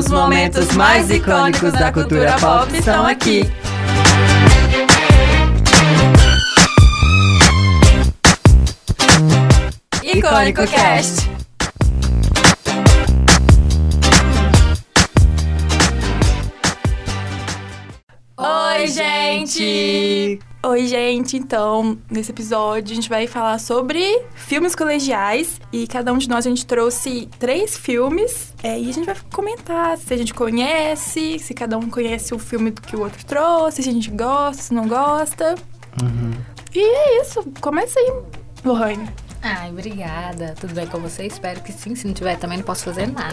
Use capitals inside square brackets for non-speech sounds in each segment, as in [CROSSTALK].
Os momentos mais icônicos da cultura pop estão aqui. Icônico Cast. Oi, gente! Oi, gente. Então, nesse episódio a gente vai falar sobre filmes colegiais e cada um de nós a gente trouxe três filmes é, e a gente vai comentar se a gente conhece, se cada um conhece o filme que o outro trouxe, se a gente gosta, se não gosta. Uhum. E é isso. Começa aí, Lohane. Ai, obrigada. Tudo bem com você? Espero que sim. Se não tiver, também não posso fazer nada.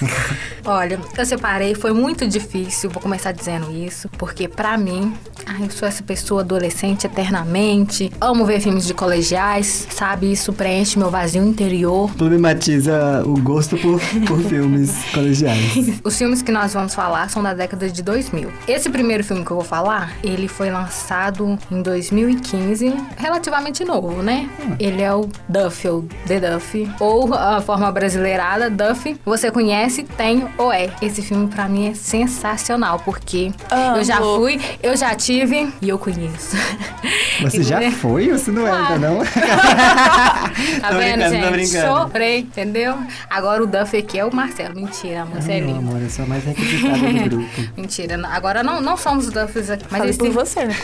[LAUGHS] Olha, eu separei, foi muito difícil, vou começar dizendo isso, porque pra mim, ai, eu sou essa pessoa adolescente eternamente, amo ver filmes de colegiais, sabe? Isso preenche meu vazio interior. Problematiza o gosto por, por filmes [LAUGHS] colegiais. Os filmes que nós vamos falar são da década de 2000. Esse primeiro filme que eu vou falar, ele foi lançado em 2015, relativamente novo, né? Ele é o Duffy, ou The Duffy, ou a forma brasileirada, Duffy. Você conhece, tem ou é. Esse filme pra mim é sensacional, porque eu já fui, eu já tive e eu conheço. [LAUGHS] Você já foi ou você não é ainda, não? [LAUGHS] [LAUGHS] Tá Tô vendo, gente? brincando. Chorei, entendeu? Agora o Duffy aqui é o Marcelo. Mentira, Não, Marcelinho. amor, eu sou a mais requisitada do grupo. Mentira, não- agora não, não somos Duffys aqui. Mas Falei esse por você, né?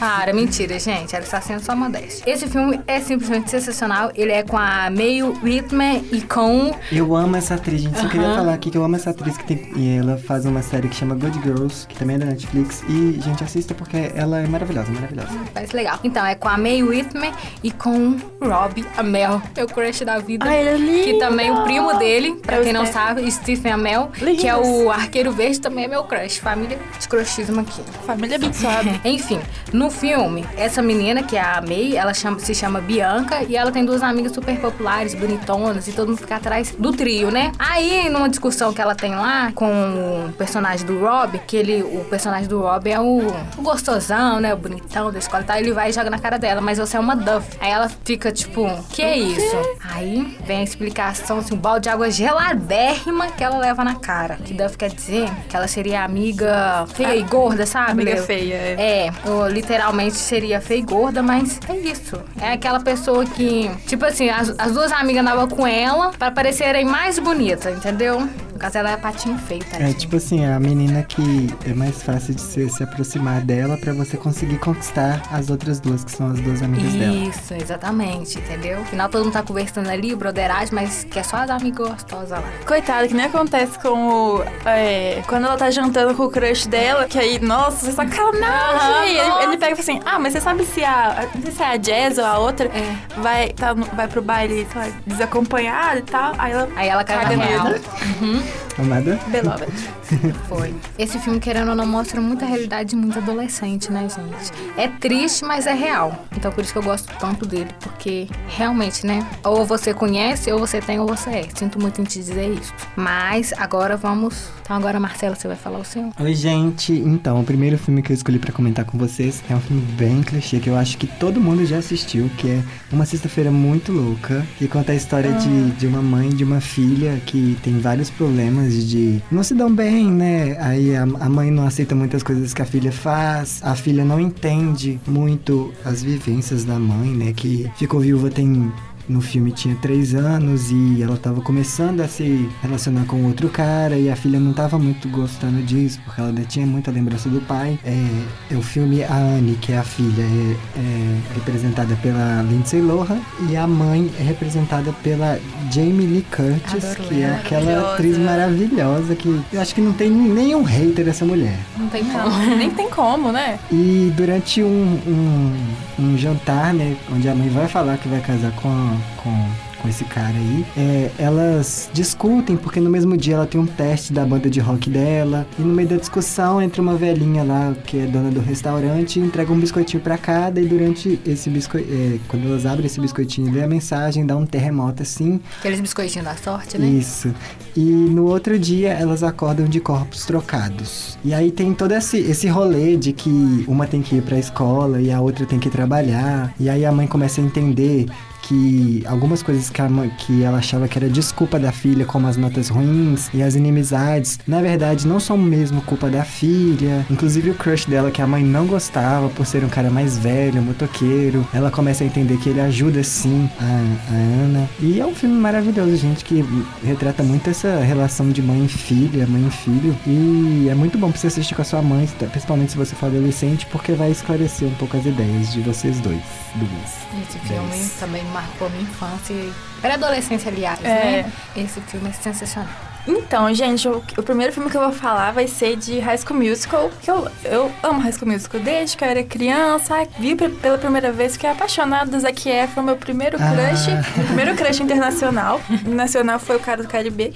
Para, mentira, gente. Ela está sendo só modéstia. Esse filme é simplesmente sensacional. Ele é com a May Whitman e com. Eu amo essa atriz, gente. Só queria falar aqui que eu amo essa atriz que tem. E ela faz uma série que chama Good Girls, que também é da Netflix. E, gente, assista porque ela é maravilhosa, maravilhosa. Parece legal. Então, é com a May Whitman e com Rob Amell, meu crush da vida. Ai, ele é lindo. Que também o primo dele, pra É quem não Stephen. sabe, Stephen Amell, Lindos. que é o arqueiro verde, também é meu crush. Família de crushismo aqui. Família abençoada. [LAUGHS] Enfim, no filme, essa menina, que é a May, ela chama- se chama Bianca e ela tem duas amigas super populares, bonitonas, e todo mundo fica atrás do trio, né? Aí, numa discussão que ela tem lá com o personagem do Rob, que ele, o personagem do Rob é o, o gostosão, né? O bonitão da escola e tal, ele vai e joga na cara dela, mas você é uma Duff. Aí ela fica tipo, que é isso? Aí vem a explicação, assim, um balde de água geladérrima que ela leva na cara. Que Duff quer dizer que ela seria amiga feia e gorda, sabe? Amiga Leo? feia, é. É, ou literalmente seria feia e gorda, mas é isso. É aquela pessoa que, tipo assim, as, as duas amigas andavam com ela pra parecerem mais bonitas, entendeu? No caso, ela é patinho feio, tá? É tipo assim, a menina que é mais fácil de se, se aproximar dela pra você conseguir conquistar as outras duas, que são as duas amigas dela. Isso, exatamente, entendeu? Afinal, todo mundo tá conversando ali, broderagem, mas que é só as amigas gostosas lá. Coitada, que nem acontece com o. é, quando ela tá jantando com o crush dela, que aí, nossa, você sacanagem! E ele, ele pega e fala assim: Ah, mas você sabe se a. Não sei se é a Jazz ou a outra É. vai, tá, vai pro baile sei lá, desacompanhada e tal. Aí ela. Aí ela cai na real. nele. Amada? Beloved. Foi. Esse filme, querendo ou não, mostra muita realidade de muito adolescente, né, gente? É triste, mas é real. Então, por isso que eu gosto tanto dele, porque realmente, né? Ou você conhece, ou você tem, ou você é. Sinto muito em te dizer isso. Mas agora vamos. Então, agora, Marcelo, você vai falar o seu? Oi, gente. Então, o primeiro filme que eu escolhi pra comentar com vocês é um filme bem clichê que eu acho que todo mundo já assistiu, que é Uma Sexta-feira Muito Louca, que conta a história de, de uma mãe e de uma filha que tem vários problemas de não se dão bem, né? Aí a, a mãe não aceita muitas coisas que a filha faz, a filha não entende muito as vivências da mãe, né? Que ficou viúva tem no filme tinha três anos e ela tava começando a se relacionar com outro cara e a filha não tava muito gostando disso, porque ela ainda tinha muita lembrança do pai. É, é o filme A Anne, que é a filha, é, é representada pela Lindsay Lohan e a mãe é representada pela Jamie Lee Curtis, Adoro que é ela. aquela Maravilhosa. atriz maravilhosa que eu acho que não tem nenhum hater dessa mulher. Não tem como. Não, nem tem como, né? E durante um, um, um jantar, né, onde a mãe vai falar que vai casar com, com, com esse cara aí, é, elas discutem, porque no mesmo dia ela tem um teste da banda de rock dela, e no meio da discussão entra uma velhinha lá, que é dona do restaurante, e entrega um biscoitinho pra cada, e durante esse biscoitinho, quando elas abrem esse biscoitinho lê a mensagem, dá um terremoto assim, Aqueles biscoitinhos da sorte, né? isso. E no outro dia elas acordam de corpos trocados. E aí tem todo esse, esse rolê de que uma tem que ir pra escola e a outra tem que trabalhar. E aí a mãe começa a entender que algumas coisas que, a que ela achava que era desculpa da filha, como as notas ruins e as inimizades, na verdade não são mesmo culpa da filha. Inclusive o crush dela, que a mãe não gostava por ser um cara mais velho, motoqueiro, ela começa a entender que ele ajuda sim a, a Ana. E é um filme maravilhoso, gente, que retrata muito essa relação de mãe e filha, mãe e filho. E é muito bom pra você assistir com a sua mãe, principalmente se você for adolescente, porque vai esclarecer um pouco as ideias de vocês dois. Duas. Esse filme Dez. também marcou minha infância e pré-adolescência, aliás, é. né? Esse filme é sensacional. Então, gente, o, o, primeiro filme que eu vou falar vai ser de High School Musical, que eu, eu amo High School Musical desde que eu era criança. Vi pela primeira vez, fiquei apaixonada do Zac Efron, meu primeiro ah. crush, ah. meu primeiro crush internacional. nacional foi o cara do KLB.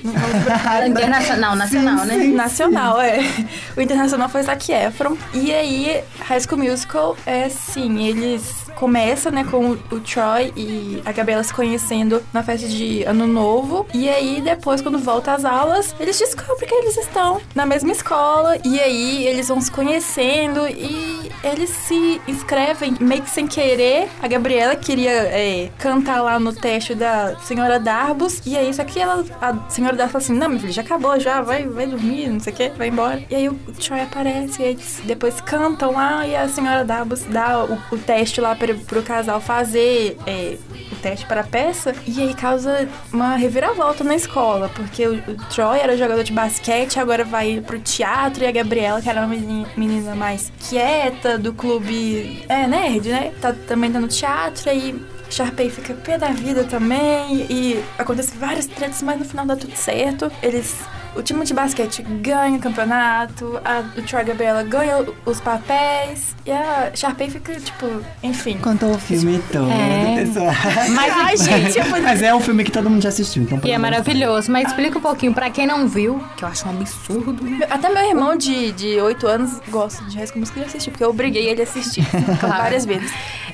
internacional, [LAUGHS] nacional, sim, né? Sim, nacional, sim. é. O internacional foi Zac Efron. E aí, High School Musical, é sim, eles começa, né, com o Troy e a Gabriela se conhecendo na festa de Ano Novo. E aí, depois, quando volta às aulas, eles descobrem que eles estão na mesma escola. E aí, eles vão se conhecendo e eles se inscrevem meio que sem querer. A Gabriela queria é, cantar lá no teste da senhora Darbus. E aí, só que ela, a senhora Darbus fala assim: Não, meu filho, já acabou, já, vai, vai dormir, não sei o que, vai embora. E aí o Troy aparece, e eles depois cantam lá, e a senhora Darbus dá o, o teste lá pra pro casal fazer é, o teste para peça. E aí causa uma reviravolta na escola, porque o, o Troy era jogador de basquete, agora vai pro teatro, e a Gabriela, que era uma menina, menina mais quieta, do clube. É, nerd, né? Tá, também tá no teatro, aí Sharpay fica pé da vida também. E acontece várias tretas, mas no final dá tudo certo. Eles o time de basquete ganha o campeonato, a, o Troy Gabriela ganha os papéis, e a Sharpay fica, tipo, enfim. Contou o filme tipo, todo, é. [LAUGHS] Mas, Ai, gente, mas é um filme que todo mundo já assistiu, então E é maravilhoso, mas explica um pouquinho pra quem não viu, que eu acho um absurdo. Né? Até meu irmão de, de 8 anos gosta de High School Musical de assistir, porque eu obriguei ele a assistir [LAUGHS] [LAUGHS] claro. várias vezes.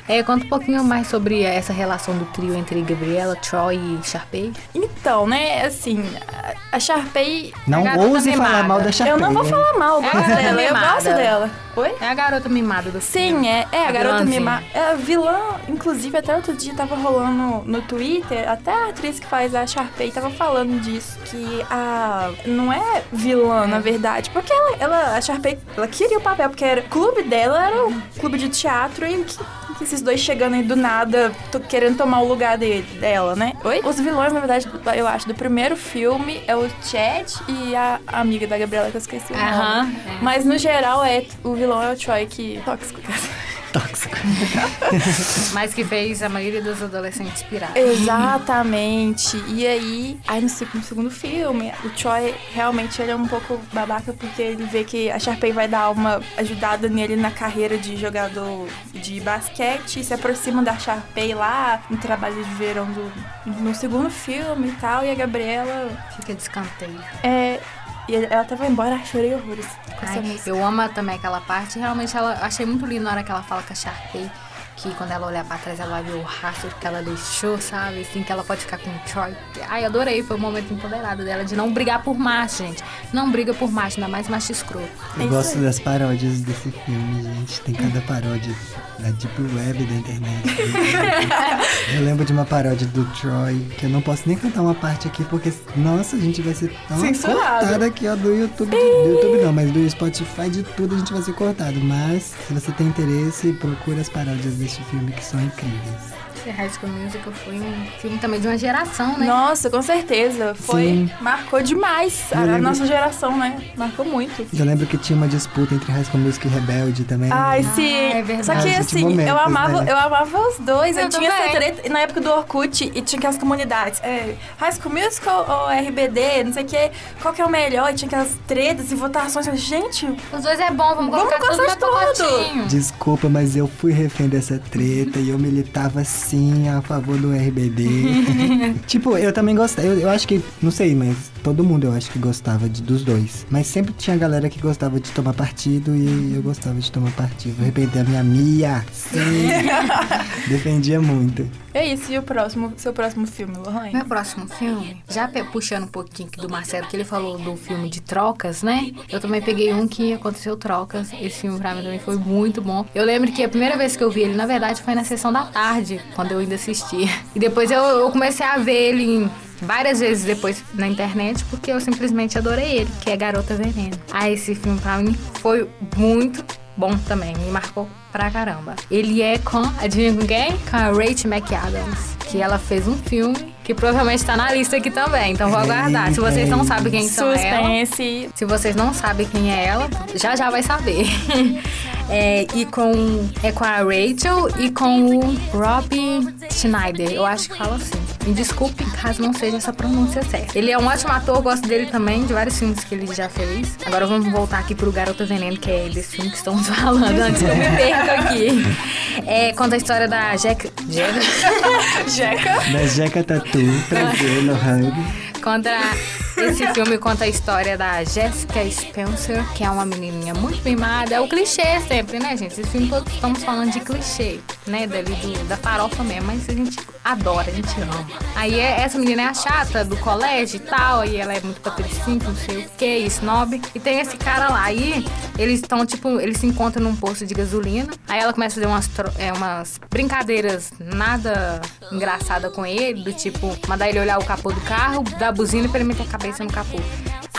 É, conta um pouquinho mais sobre essa relação do trio entre Gabriela, Troy e Sharpay. Então, né, assim, a Sharpay não ouse falar mal da Sharpay. Eu não vou falar mal é dela, eu gosto dela. Oi? É a garota mimada do filme. Sim, é, é a, a garota mimada. É a vilã, inclusive, até outro dia tava rolando no Twitter, até a atriz que faz a Sharpay tava falando disso, que a... não é vilã, na verdade, porque ela, ela a Sharpay, ela queria o papel, porque era, o clube dela era o clube de teatro e que esses dois chegando aí do nada, querendo tomar o lugar dele, dela, né? Oi? Os vilões, na verdade, eu acho, do primeiro filme é o Chad e a amiga da Gabriela, que eu esqueci o nome. Aham. É. Mas no geral, é, o vilão é o Troy que. Tóxico. Tóxico. [LAUGHS] Mas que fez a maioria dos adolescentes pirar. Exatamente. E aí, aí no, no, segundo filme, o Troy realmente ele é um pouco babaca porque ele vê que a Sharpay vai dar uma ajudada nele na carreira de jogador de basquete e se aproxima da Sharpay lá no trabalho de verão do, no segundo filme e tal. E a Gabriela. Fica de escanteio. É, e ela tava embora, [LAUGHS] chorei horrores com Ai, essa música. Eu amo também aquela parte. Realmente, ela achei muito lindo na hora que ela fala com a Sharpay que quando ela olhar pra trás ela vai ver o rastro que ela deixou, sabe? Assim, que ela pode ficar com o Troy. Ai, adorei, foi um momento empoderado dela de não brigar por macho, gente. Não briga por macho, ainda mais macho escroto. Eu é gosto das paródias desse filme, gente. Tem cada paródia da Deep Web da internet. [LAUGHS] eu lembro de uma paródia do Troy, que eu não posso nem cantar uma parte aqui, porque, nossa, a gente vai ser tão cortada aqui, ó, do YouTube. Do YouTube não, mas do Spotify, de tudo a gente vai ser cortado. Mas, se você tem interesse, procura as paródias desse deste filme que são incríveis. High School Musical foi um filme também de uma geração, né? Nossa, com certeza. Foi. Sim. Marcou demais a, lembro... nossa geração, né? Marcou muito. Eu lembro que tinha uma disputa entre High School Musical e Rebelde também. Ai, ah, sim. É verdade. Só que assim, momentos, eu amava, né? eu amava os dois. Eu, eu tinha essa treta na época do Orkut e tinha aquelas comunidades. É, High School Musical ou RBD, não sei o quê. Qual que é o melhor? E tinha aquelas tretas e votações. Gente. Os dois é bom, vamos, vamos colocar tudo no Desculpa, mas eu fui refém dessa treta e eu militava assim a favor do RBD. [LAUGHS] tipo, eu também gostei. Eu, eu, acho que, não sei, mas todo mundo eu acho que gostava de, dos dois. Mas sempre tinha galera que gostava de tomar partido e eu gostava de tomar partido. Vou arrepender a minha Mia. Sim. [LAUGHS] Defendia muito. É isso, e o próximo, seu próximo filme, Lohane? Meu próximo filme, já puxando um pouquinho aqui do Marcelo, que ele falou do filme de trocas, né? Eu também peguei um que aconteceu trocas. Esse filme pra mim também foi muito bom. Eu lembro que a primeira vez que eu vi ele, na verdade, foi na sessão da tarde, quando eu ainda assistia. E depois eu, eu comecei a ver ele em- várias vezes depois na internet, porque eu simplesmente adorei ele, que é Garota Veneno. Ah, esse filme pra mim foi muito bom também, me marcou pra caramba. Ele é com, adivinha com quem? Com a Rachel McAdams, que ela fez um filme que provavelmente tá na lista aqui também, então vou aguardar. Se vocês não sabem quem são ela, Suspense. se vocês não sabem quem é ela, já já vai saber. [LAUGHS] É, e com é com a Rachel e com o Rob Schneider. Eu acho que fala assim. Me desculpe caso não seja essa pronúncia certa. Ele é um ótimo ator, gosto dele também, de vários filmes que ele já fez. Agora vamos voltar aqui pro Garota Veneno, que é desse filme que estamos [LAUGHS] falando, antes que eu me perca aqui. É, conta a história da Jack. Jack [LAUGHS] Jeca. Da Jeca Tatu, prazer, Lohane. Conta esse filme conta a história da Jessica Spencer, que é uma menininha muito mimada. É o clichê sempre, né, gente? Esse filme todos estamos falando de clichê, né? Dali do, da farofa mesmo, mas a gente adora, a gente ama. Aí é- essa menina é a chata do colégio e tal, e ela é muito patricinha, não sei o que, snob. E tem esse cara lá, aí eles estão, tipo, eles se encontram num posto de gasolina. Aí ela começa a fazer umas, é, umas brincadeiras nada engraçada com ele, do tipo, mandar ele olhar o capô do carro, dar buzina pra ele meter a cabeça no capô.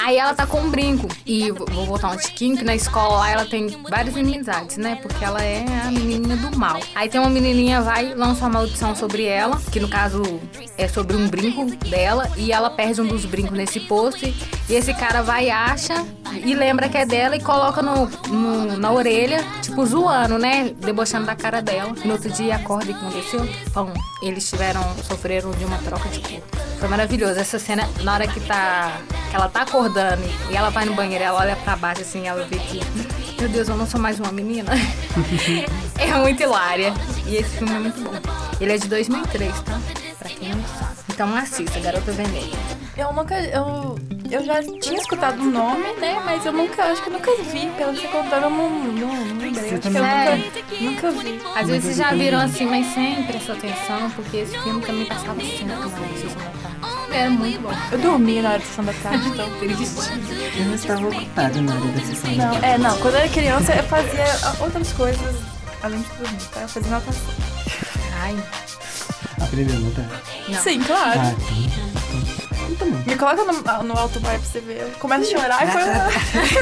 Aí ela tá com um brinco. E vou voltar um tiquinho, que na escola lá ela tem várias inimizades, né? Porque ela é a menininha do mal. Aí tem uma menininha, vai, lança uma maldição sobre ela, que no caso é sobre um brinco dela, e ela perde um dos brincos nesse posto. E esse cara vai acha, e lembra que é dela, e coloca no, no- na orelha, tipo, zoando, né? Debochando da cara dela. No outro dia acorda e aconteceu. Pão, eles tiveram, sofreram de uma troca de corpo. Foi maravilhoso. Essa cena, na hora que tá. que ela tá acordando e ela vai no banheiro, ela olha pra baixo assim, ela vê que. Meu Deus, eu não sou mais uma menina. [LAUGHS] é muito hilária. E esse filme é muito bom. Ele é de 2003, tá? Pra quem não sabe. Então assista, Garota Veneno. Eu nunca. Eu, eu já tinha escutado o nome, né? Mas eu nunca. Acho que eu nunca vi. Pelo que você contando, eu não, não, não lembrei. Acho que eu também nunca, nunca vi. Às vezes vocês já viram assim, mas sem prestar atenção, porque esse filme também passava sempre na sessão da tarde. Era muito bom. Eu dormi na hora da sessão da tarde, então. Triste. Eu não estava ocupado na hora da sessão. Não, é, não. Quando eu era criança, eu fazia outras coisas além de dormir, tá? Eu fazia natação. Ai, Aprendeu a notar? não. Sim, claro. Ah, bom. Me coloca no, no alto vai pra você ver. Eu começo a chorar e foi.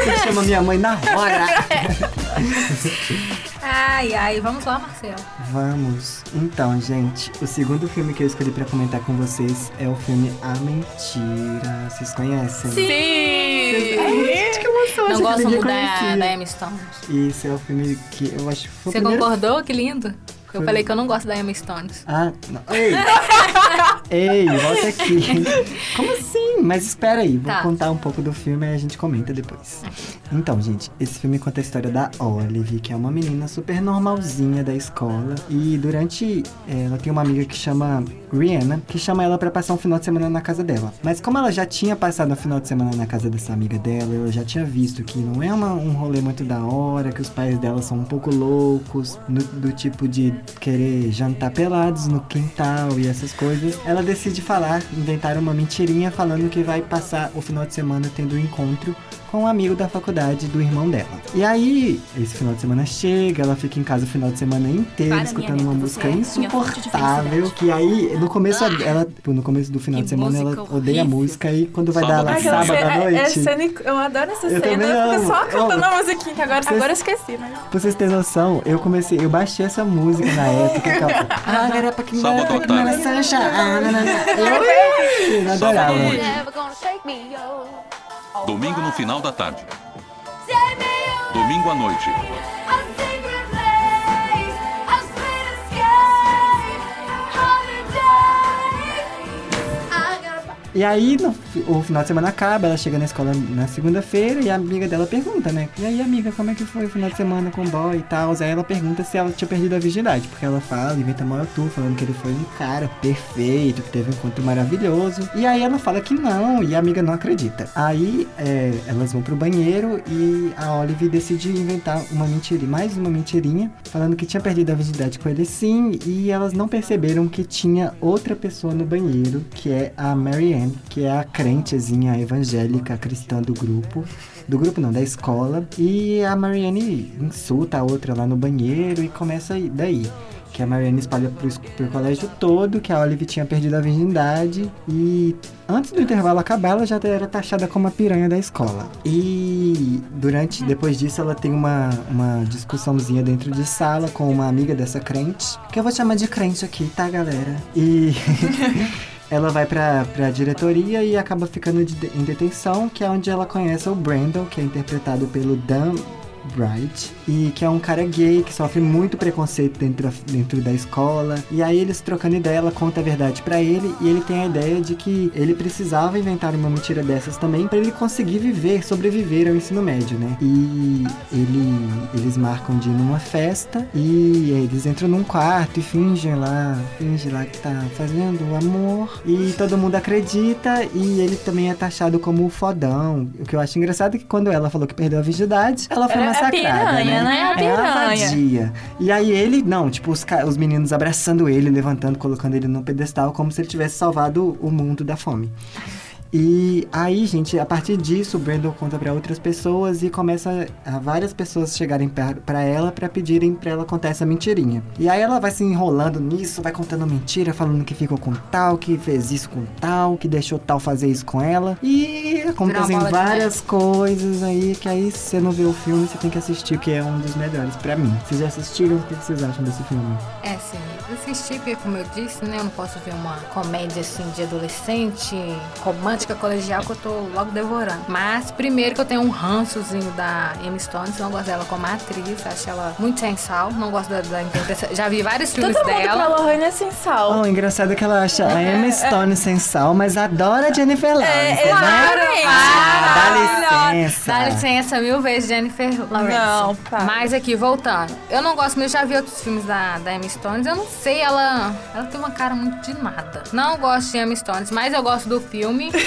Você [LAUGHS] chama minha mãe na hora. [LAUGHS] Ai, ai, vamos lá, Marcelo. Vamos. Então, gente, o segundo filme que eu escolhi pra comentar com vocês é o filme A Mentira. Vocês conhecem? Sim! Gente, que emoção, Não gosto muito da, da Emma Stone. Isso é o filme que eu acho que foi o Você primeiro... concordou? Que lindo. Eu falei que eu não gosto da Emma Stone. Ah, não. Ei! [LAUGHS] Ei, volta aqui. [LAUGHS] Como assim? Mas espera aí, vou Tá. contar um pouco do filme e a gente comenta depois. Então, gente, esse filme conta a história da Olive, que é uma menina super normalzinha da escola. E durante. eh, Ela tem uma amiga que chama Rihanna, que chama ela pra passar um final de semana na casa dela. Mas como ela já tinha passado um final de semana na casa dessa amiga dela, ela já tinha visto que não é uma- um rolê muito da hora, que os pais dela são um pouco loucos, no- do tipo de querer jantar pelados no quintal e essas coisas. Ela decide falar, inventar uma mentirinha falando que vai passar o final de semana tendo um encontro com um amigo da faculdade do irmão dela. E aí, esse final de semana chega, ela fica em casa o final de semana inteiro Para, escutando uma música é insuportável. Que aí, no começo, Ah, ela, no começo do final que de semana, ela odeia a música e quando vai dar Sábado lá sábado à é- é noite. cena eu adoro essa Eu cena. Eu fico só cantando a musiquinha, que agora, Vocês- agora eu esqueci, mas. Pra vocês terem noção, eu comecei, eu baixei essa música na época. Que [LAUGHS] ah, era pra à tarde. Sancha. Ah, [LAUGHS] eu adorava. Domingo no final da tarde. Domingo à noite. E aí, no, o final de semana acaba, ela chega na escola na segunda-feira e a amiga dela pergunta, né? E aí, amiga, como é que foi o final de semana com o boy e tal? Aí ela pergunta se ela tinha perdido a virgindade, porque ela fala, inventa maior tour, falando que ele foi um cara perfeito, que teve um encontro maravilhoso. E aí ela fala que não, e a amiga não acredita. Aí é, elas vão pro banheiro e a Olive decide inventar uma mentirinha, mais uma mentirinha, falando que tinha perdido a virgindade com ele sim, e elas não perceberam que tinha outra pessoa no banheiro, que é a Marianne, que é a crentezinha evangélica cristã do grupo. Do grupo não, da escola. E a Marianne insulta a outra lá no banheiro e começa aí- daí. Que a Marianne espalha pro, pro colégio todo que a Olive tinha perdido a virgindade. E antes do intervalo acabar, ela já era taxada como a piranha da escola. E durante, depois disso, ela tem uma, uma discussãozinha dentro de sala com uma amiga dessa crente. Que eu vou chamar de crente aqui, tá, galera? E. [LAUGHS] Ela vai pra, pra diretoria e acaba ficando de- em detenção, que é onde ela conhece o Brandon, que é interpretado pelo Dan Bright, e que é um cara gay que sofre muito preconceito dentro da, dentro da escola. E aí eles trocando ideia, ela conta a verdade pra ele e ele tem a ideia de que ele precisava inventar uma mentira dessas também pra ele conseguir viver, sobreviver ao ensino médio, né? E ele, eles marcam de ir numa festa e eles entram num quarto e fingem lá, fingem lá que tá fazendo o amor e todo mundo acredita e ele também é taxado como o fodão. O que eu acho engraçado é que quando ela falou que perdeu a virgindade, ela foi é a massacrada, piranha, né? A É a piranha. vadia. E aí ele, não, tipo, os, os meninos abraçando ele, levantando, colocando ele num pedestal, como se ele tivesse salvado o mundo da fome. E aí, gente, a partir disso, o Brandon conta pra outras pessoas e começa a várias pessoas chegarem pra ela pra pedirem pra ela contar essa mentirinha. E aí ela vai se enrolando nisso, vai contando mentira, falando que ficou com tal, que fez isso com tal, que deixou tal fazer isso com ela. E acontecem várias coisas aí que aí se você não vê o filme, você tem que assistir, que é um dos melhores pra mim. Vocês já assistiram? O que vocês acham desse filme? É, sim. Assisti, porque como eu disse, né, eu não posso ver uma comédia assim de adolescente, romântica, colegial, que eu tô logo devorando. Mas, primeiro que eu tenho um rançozinho da Emma Stone, não gosto dela como atriz, acho ela muito sensal, não gosto da, da interpretação. Já vi vários filmes Todo mundo pra dela. Lohane é sem sal. Oh, engraçado que ela acha a Emma Stone sensal, mas adora a Jennifer Lawrence, né? exatamente. Ah, dá licença. Dá licença mil vezes, Jennifer Lawrence. Não, para. Mas aqui, voltando. Eu não gosto, mas eu já vi outros filmes da, da Emma Stones. Eu não sei, ela, ela tem uma cara muito de nada. Não gosto de Emma Stones, mas eu gosto do filme. [LAUGHS]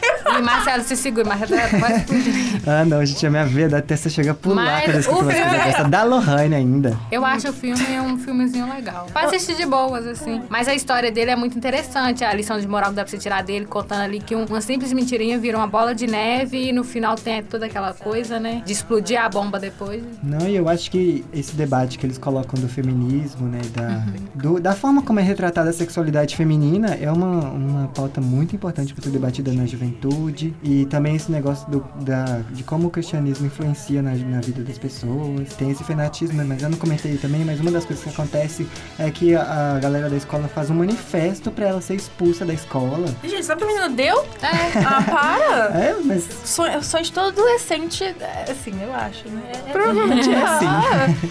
[LAUGHS] e Marcelo se segura, Marcelo vai explodir. Ah, não, gente, a minha vida até você chega a pular Mas quando eu escuto umas filme- coisas dessa. Da Lohane ainda. Eu acho o filme um filmezinho legal. Pra assistir de boas, assim. Mas a história dele é muito interessante. A lição de moral que dá pra você tirar dele, contando ali que um- uma simples mentirinha vira uma bola de neve e no final tem toda aquela coisa, né? De explodir a bomba depois. Não, e eu acho que esse debate que eles colocam do feminismo, né, da, Uhum. do- da forma como é retratada a sexualidade feminina, é uma, uma pauta muito importante para ser debatida na juventude. E também esse negócio do, da, de como o cristianismo influencia na, na vida das pessoas. Tem esse fanatismo, mas eu não comentei também, mas uma das coisas que acontece é que a, a galera da escola faz um manifesto para ela ser expulsa da escola. Gente, sabe que a menina deu? É. Ah, para! É, mas Sonho, sonho de todo adolescente, é, assim, eu acho, né? É- Provavelmente é Ah, assim.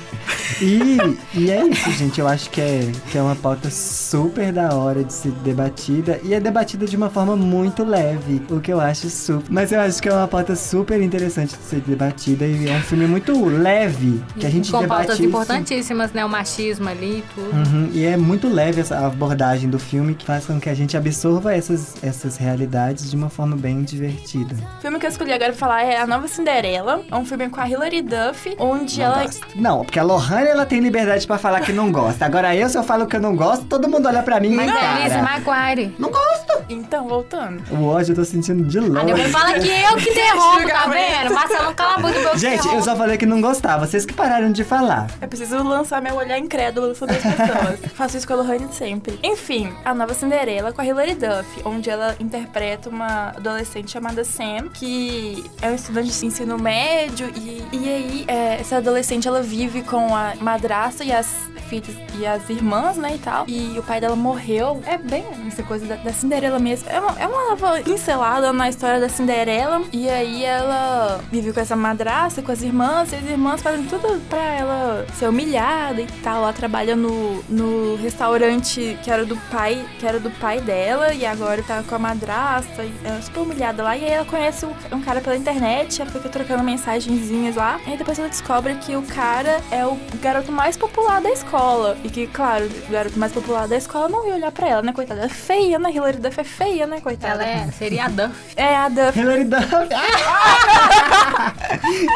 E, e é isso, gente. Eu acho que é, que é uma pauta super da hora de ser debatida. E é debatida de uma forma muito leve. O que eu acho super. Mas eu acho que é uma pauta super interessante de ser debatida. E é um filme muito leve. Que a gente Com debate. pautas isso. importantíssimas, né? O machismo ali e tudo. Uhum, E é muito leve essa abordagem do filme que faz com que a gente absorva essas, essas realidades de uma forma bem divertida. O filme que eu escolhi agora pra falar é A Nova Cinderela. É um filme com a Hilary Duff, onde Não ela. gosto. Não, porque a Lohane ela tem liberdade pra falar que não gosta. Agora eu, se eu falo que eu não gosto, todo mundo olha pra mim Mas e é Lizzie. McGuire. Não gosto! Então, voltando. O ódio eu tô sentindo de A longe. depois fala que eu que derrubo, tá vendo? Marcelo, cala a boca do meu Gente, eu só falei que não gostava, vocês que pararam de falar. Eu preciso lançar meu olhar incrédulo sobre as pessoas. [LAUGHS] Faço isso com a Lohane sempre. Enfim, A Nova Cinderela com a Hilary Duff, onde ela interpreta uma adolescente chamada Sam, que é um estudante de ensino médio. E, e aí, é, essa adolescente, ela vive com a madrasta e as filhas e as irmãs, né, e tal. E o pai dela morreu. É bem essa coisa da, da Cinderela mesmo. É uma, é uma nova pincelada na história da Cinderela. E aí ela vive com essa madrasta, com as irmãs, e as irmãs fazem tudo pra ela ser humilhada e tal. Ela trabalha no, no restaurante que era do pai, que era do pai dela, e agora tá com a madrasta, e ela é super humilhada lá. E aí ela conhece um, cara pela internet, ela fica trocando mensagenzinhas lá. E aí depois ela descobre que o cara é o garoto mais popular da escola. E que, claro, o garoto mais popular da escola não ia olhar pra ela, né, coitada? É feia, né? Hilary Duff é feia, né, coitada? Ela é, seria Duff. É a Duff. Hilary Duff. [LAUGHS]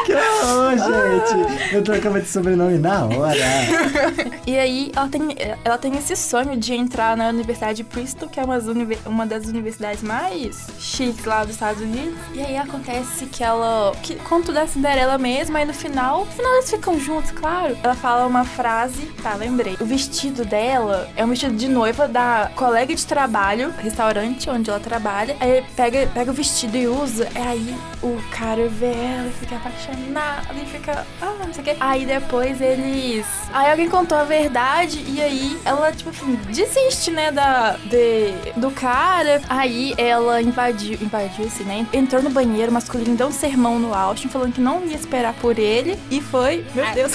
que horror, gente. Eu trocava de sobrenome na hora. E aí ela tem, ela tem esse sonho de entrar na Universidade de Princeton, que é uma, uma das universidades mais chiques lá dos Estados Unidos. E aí acontece que ela. Que, conto da Cinderela mesmo, aí no final. No final eles ficam juntos, claro. Ela fala uma frase. Tá, lembrei. O vestido dela é um vestido de noiva da colega de trabalho, restaurante onde ela trabalha. Aí pega, pega o vestido e usa. É aí o cara vê ela e fica apaixonado e fica. Ah, não sei o quê. Aí depois eles. Aí alguém contou a verdade e aí ela, tipo assim, desiste, né, da. De, do cara. Aí ela invadiu. Invadiu esse, né? Entrou no banheiro masculino, deu um sermão no Austin, falando que não ia esperar por ele. E foi. Meu Ai. Deus.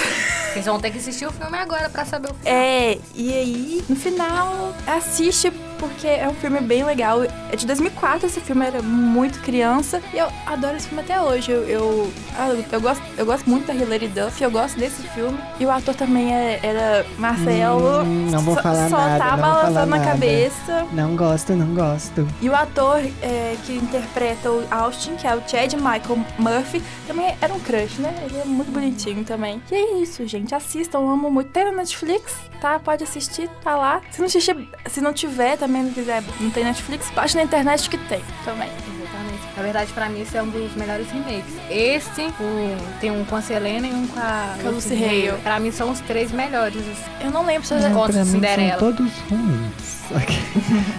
Vocês vão ter que assistir o filme agora pra saber o final. É, e aí, no final, assiste porque é um filme bem legal. É de 2004 esse filme, era muito criança. E eu adoro esse filme até hoje. Eu, eu, ah, eu, gosto, eu gosto muito da Hilary Duff, eu gosto desse filme. E o ator também é- era Marcelo. Hum, não vou só, falar só nada, tá vou falar balançando a cabeça. Não gosto, não gosto. E o ator é, que interpreta o Austin, que é o Chad Michael Murphy, também era um crush, né? Ele é muito bonitinho também. E é isso, gente. Assistam, eu amo muito. Tem na Netflix, tá? Pode assistir, tá lá. Se não, assistir, se não tiver, também não quiser, não tem Netflix, baixa na internet que tem também. Exatamente. Na verdade, pra mim, esse é um dos melhores remakes. Esse, o- tem um com a Selena e um com a, Lucy Hale. Pra mim, são os três melhores. Eu não lembro se eu já... Mim Cinderela. são todos ruins. [LAUGHS] Ok.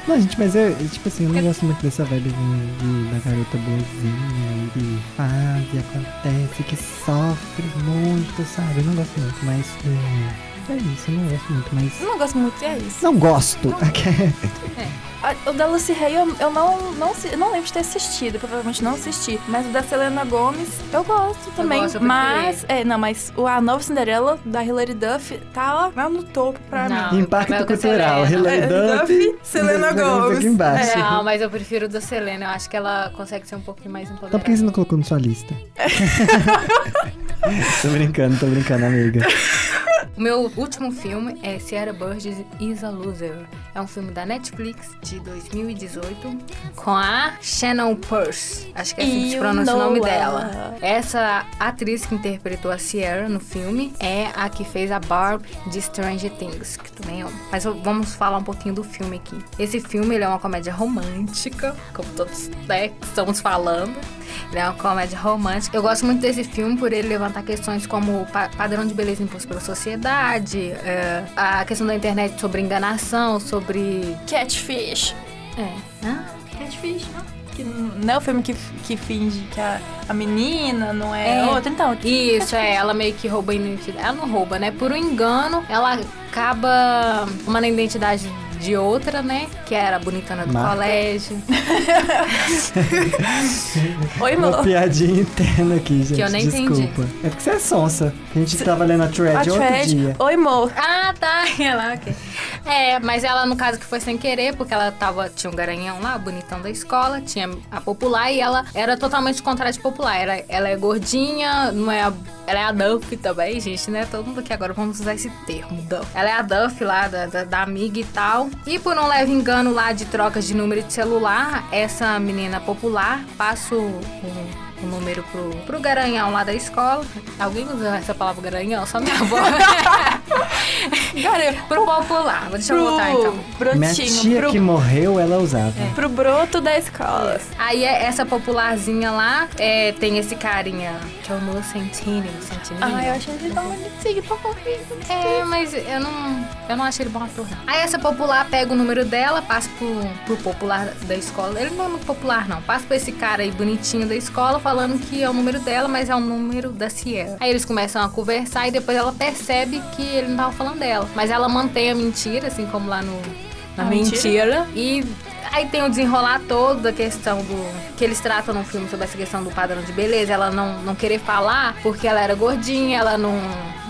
não, gente, mas eu, eu, tipo assim, eu não gosto muito dessa vibe de, de- da garota boazinha e que faz e acontece, que sofre muito, sabe? Eu não gosto muito, mas é, é isso, eu não gosto muito, mas. Eu não gosto muito, e é isso. Não gosto! Ok. [LAUGHS] A- O da Lucy Hay eu, eu não, não, eu não lembro de ter assistido, provavelmente não assisti. Mas o da Selena Gomes eu gosto também. gosto, eu mas, é, não, mas o A Nova Cinderela da Hilary Duff tá lá, lá no topo pra Não. mim. Impacto cultural. Hilary É, Duff, Duff, Selena Gomez. aqui embaixo. Não, mas eu prefiro o da Selena. Eu acho que ela consegue ser um pouquinho mais Então empoderada. por que você não colocou na sua lista? [LAUGHS] [LAUGHS] tô brincando, tô brincando, amiga. O meu último filme é Sierra Burgess is a Loser. É um filme da Netflix de 2018 com a Shannon Pearce. Acho que é assim que se pronuncia o nome dela. Essa atriz que interpretou a Sierra no filme é a que fez a Barb de Stranger Things, que também amo. Mas eu- vamos falar um pouquinho do filme aqui. Esse filme ele é uma comédia romântica, como todos né, estamos falando. Ele é uma comédia romântica. Eu gosto muito desse filme por ele levantar questões como pa- padrão de beleza imposto pela sociedade, é, a questão da internet sobre enganação, sobre. Catfish. É. Hã? Catfish, não? Que não é o filme que, que finge que a, a menina não é, É. outra, então. Isso, é, ela meio que rouba a identidade. Ela não rouba, né? Por um engano, ela acaba tomando a identidade de outra, né? Que era a bonitona do Marta. colégio. [LAUGHS] Oi, Uma piadinha interna aqui, gente. eu nem Desculpa. entendi. É porque você é sonsa. A gente tava lendo a thread A outro Thread. dia. Oi, amor. Ah, tá. [LAUGHS] Ela, ok. É, mas ela, no caso, que foi sem querer, porque ela tava. Tinha um garanhão lá, bonitão da escola, tinha a popular e ela era totalmente contrária de popular. Ela, ela é gordinha, não é a. Ela é a Duff também, gente, né? Todo mundo aqui agora vamos usar esse termo, Duff. Ela é a Duff lá, da, da, da amiga e tal. E por um leve engano lá de trocas de número de celular, essa menina popular passa o, o- o número pro, pro garanhão lá da escola. Alguém usa essa palavra garanhão? Só minha avó. [LAUGHS] Cara, Pro popular. Deixa eu pro voltar então. Minha brotinho, tia pro, que morreu, ela usava. pro broto da escola. Aí é- essa popularzinha lá é, tem esse carinha que é o Noah Centineo. Ai, eu achei ele tão bonitinho, tão fofinho. É, mas eu não, eu não achei ele bom ator, não. Aí essa popular pega o número dela, passa pro, pro popular da escola. Ele não é muito popular, não. Passa pra esse cara aí bonitinho da escola, falando que é o número dela, mas é o número da Sierra. Aí eles começam a conversar e depois ela percebe que ele não tava falando dela. Mas ela mantém a mentira, assim como lá no... Na mentira. mentira? E Aí tem o desenrolar todo da questão do. que eles tratam no filme sobre essa questão do padrão de beleza. Ela não, não querer falar porque ela era gordinha, ela não.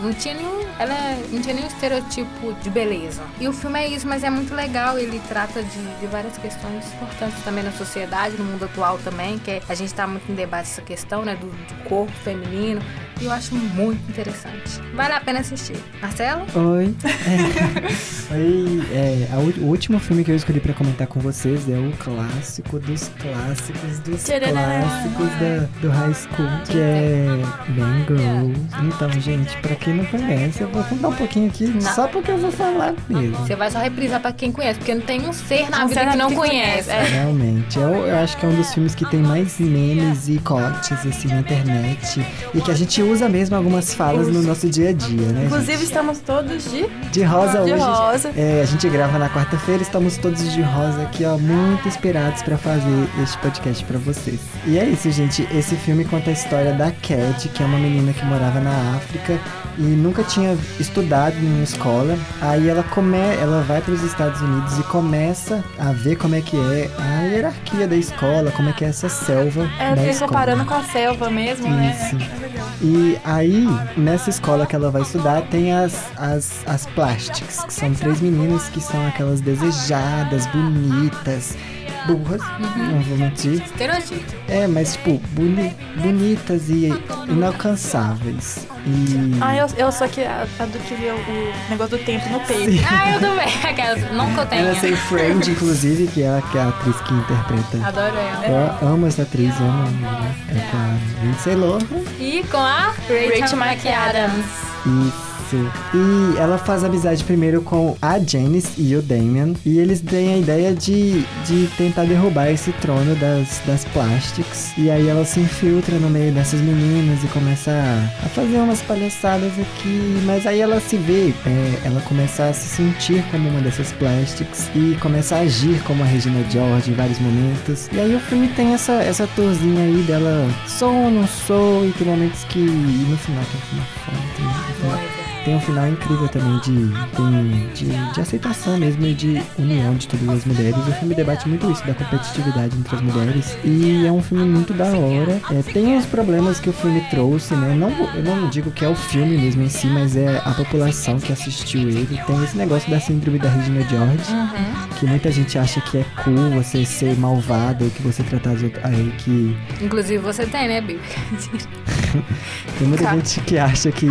não tinha nenhum. Ela não tinha nenhum estereotipo de beleza. E o filme é isso, mas é muito legal. Ele trata de, de várias questões importantes também na sociedade, no mundo atual também, que é- a gente tá muito em debate essa questão, né, do, do corpo feminino. E eu acho muito interessante. Vale a pena assistir. Marcelo? Oi. É. [LAUGHS] Oi, é, a o último filme que eu escolhi pra comentar com vocês é o clássico dos clássicos dos clássicos da, do high school, que é Bang Girls. Então, gente, pra quem não conhece, eu vou contar um pouquinho aqui, Não. só porque eu vou falar mesmo. Você vai só reprisar pra quem conhece, porque não tem um ser na Não vida sei que não que conhece. É. Realmente, eu, eu acho que é um dos filmes que tem mais memes e cortes assim na internet e que a gente usa mesmo algumas falas no nosso dia a dia, né? Inclusive, gente? estamos todos de. de rosa de hoje. rosa. É, a gente grava na quarta-feira, estamos todos de rosa aqui, ó, muito inspirados pra fazer este podcast pra vocês. E é isso, gente. Esse filme conta a história da Cat, que é uma menina que morava na África e nunca tinha estudado em uma escola. Aí ela come, ela vai para os Estados Unidos e começa a ver como é que é a hierarquia da escola, como é que é essa selva É, da escola. comparando com a selva mesmo, né? Isso. É legal. E aí, nessa escola que ela vai estudar, tem as, as, as Plastics, que são três meninas que são aquelas desejadas, bonitas, burras, não vou mentir. Estereotipo. É, mas tipo, boni, bonitas e inalcançáveis. E. Ah, eu, eu sou que a, a do que vê o, negócio do tempo no peito. Sim. Ah, eu também. [LAUGHS] Aquelas, eu tenha. Ela tem Friend, inclusive, que é a, que é a atriz que interpreta. Adoro ela. Eu amo essa atriz, amo. amo. É com a Lindsay Lohan. E com a Rachel, Rachel McAdams. Isso. E ela faz amizade primeiro com a Janice e o Damian. E eles têm a ideia de, de tentar derrubar esse trono das, das Plastics. E aí ela se infiltra no meio dessas meninas e começa a, a fazer umas palhaçadas aqui. Mas aí ela se vê, é, ela começa a se sentir como uma dessas Plastics. E começa a agir como a Regina George em vários momentos. E aí o filme tem essa, essa torzinha aí dela sou ou não sou. E tem momentos que. E no final tem um final foda. Tem, um final incrível também de, tem- de, de aceitação mesmo e de união de todas as mulheres. O filme debate muito isso, da competitividade entre as mulheres. E é um filme muito da hora. É, tem os problemas que o filme trouxe, né? Não, eu não digo que é o filme mesmo em si, mas é a população que assistiu ele. Tem esse negócio da síndrome da Regina George, que muita gente acha que é cool você ser malvado, que você tratar as outras. Aí que Inclusive você tem, né, Bibi? [LAUGHS] Tem muita Tá. gente que acha que,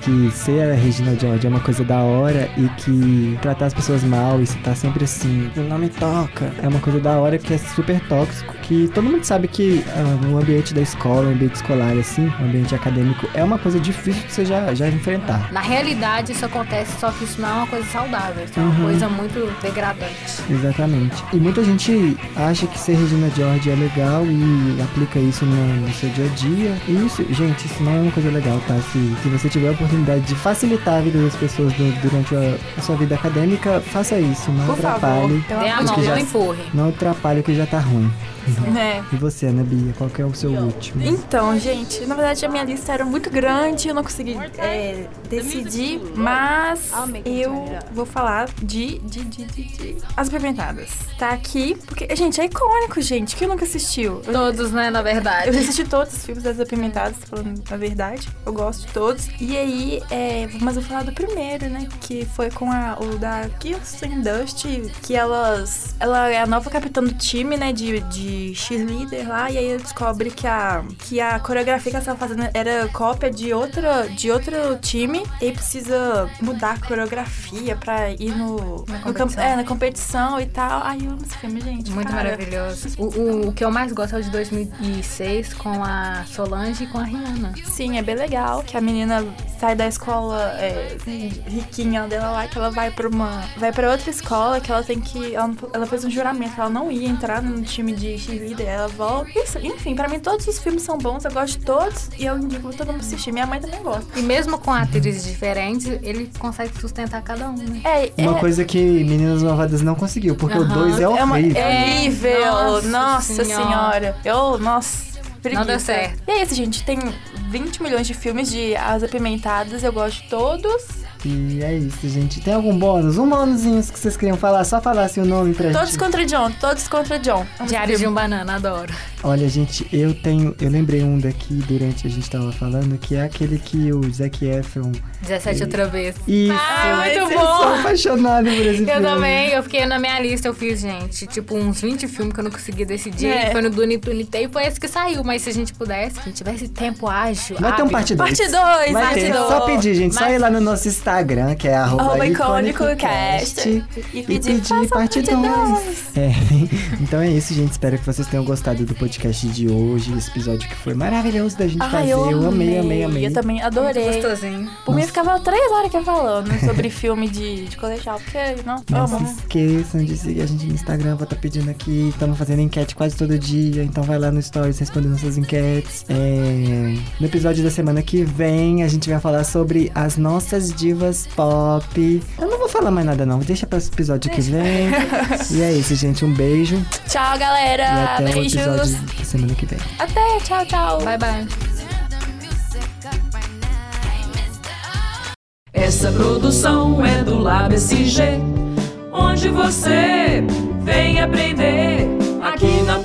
que ser a Regina George é uma coisa da hora e que tratar as pessoas mal e se tá sempre assim, não me toca, é uma coisa da hora que é super tóxico, que todo mundo sabe que ah, o ambiente da escola, o ambiente escolar, assim, o ambiente acadêmico, é uma coisa difícil de você já, já enfrentar. Na realidade isso acontece, só que isso não é uma coisa saudável. Isso é uma Uhum. coisa muito degradante. Exatamente. E muita gente acha que ser Regina George é legal e aplica isso no, no seu dia a dia. E isso, gente, isso não é uma coisa legal, tá? Se, se você tiver a oportunidade de facilitar a vida das pessoas du- durante a, a sua vida acadêmica, faça isso. Não Por favor. atrapalhe. De mão, que já- não empurre. Não atrapalhe o que já tá ruim. É. E você, Ana Bia, qual que é o seu último? Então, gente, na verdade a minha lista era muito grande, eu não consegui é, decidir, mas eu vou falar de, de, de, de, de As Pimentadas. Tá aqui, porque, gente, é icônico, gente. Quem nunca assistiu? Eu, Todos, né, na eu verdade. já assisti todos os filmes das Apimentadas, falando a verdade. Eu gosto de todos. E aí, é, mas eu vou falar do primeiro, né? Que foi com a, o da Kirsten Dust, que elas. Ela é a nova capitã do time, né? De, de cheerleader lá. E aí ela descobre que a, que a coreografia que ela estava fazendo era cópia de, outra, de outro time. E precisa mudar a coreografia pra ir no. Na no competição. camp- é, na competição e tal. Ai, eu amo esse filme, gente. Muito cara. maravilhoso. O, o, o que eu mais gosto é o de 2006 com a Solange e com a Rihanna. Sim, é bem legal que a menina sai da escola é, riquinha dela lá, que ela vai pra uma. Vai pra outra escola, que ela tem que. Ela, ela fez um juramento, ela não ia entrar no time de cheerleader, ela volta. Isso, enfim, pra mim todos os filmes são bons, eu gosto de todos e eu indico todo mundo assistir. Minha mãe também gosta. E mesmo com atrizes diferentes, ele consegue sustentar cada um, né? É, Uma é, coisa que Meninas Malvadas não conseguiu, porque o Aham. 2 é é, uma, horrível. é horrível. Nossa Nossa, Senhora. senhora. Eu, nossa. Preguiça. deu certo. E é isso, gente. Tem 20 milhões de filmes de As Apimentadas. Eu gosto de todos. E é isso, gente. Tem algum bônus? Um bônusinho que vocês queriam falar? Só falasse o nome pra Todos gente. contra John, todos contra John. Diário de um banana, adoro. Olha, gente, eu tenho. Eu lembrei um daqui durante a gente tava falando, que é aquele que o Zac Efron. 17 outra vez. Isso! Ah, muito eu bom! sou apaixonado por esse filme. Eu também, eu fiquei na minha lista, eu fiz, gente, tipo, uns 20 filmes que eu não consegui decidir. É. Foi no Duni Tunitei e foi esse que saiu. Mas se a gente pudesse, se a gente tivesse tempo ágil. Vai ter um parte 2. Parte 2, Vai parte ter. 2. Só pedir, gente. Só ir lá no nosso Instagram, que é arroba Arroba icônico icônicocast, cast. E E pedir, pedir, faça parte parte 2. dois. É. [LAUGHS] Então é isso, gente. Espero que vocês tenham gostado do podcast de hoje. Esse episódio que foi maravilhoso da gente Ai, fazer. eu, Eu amei, amei, amei. Eu também adorei. Gostosinho. Por mim, ficava três horas aqui falando [LAUGHS] sobre filme de, de colegial, porque, não, Não amo. se esqueçam de seguir a gente no Instagram, vou estar pedindo aqui. Estamos fazendo enquete quase todo dia, então vai lá no Stories respondendo nossas enquetes. É, No episódio da semana que vem, a gente vai falar sobre as nossas divas pop. Eu não vou falar mais nada, não. Deixa para o episódio que vem. [LAUGHS] e é isso, gente. Um beijo. Tchau, E galera. até o Beijos. episódio da semana que vem. Até, tchau, tchau. Bye, bye. Essa produção é do Lab SG, onde você vem aprender aqui na.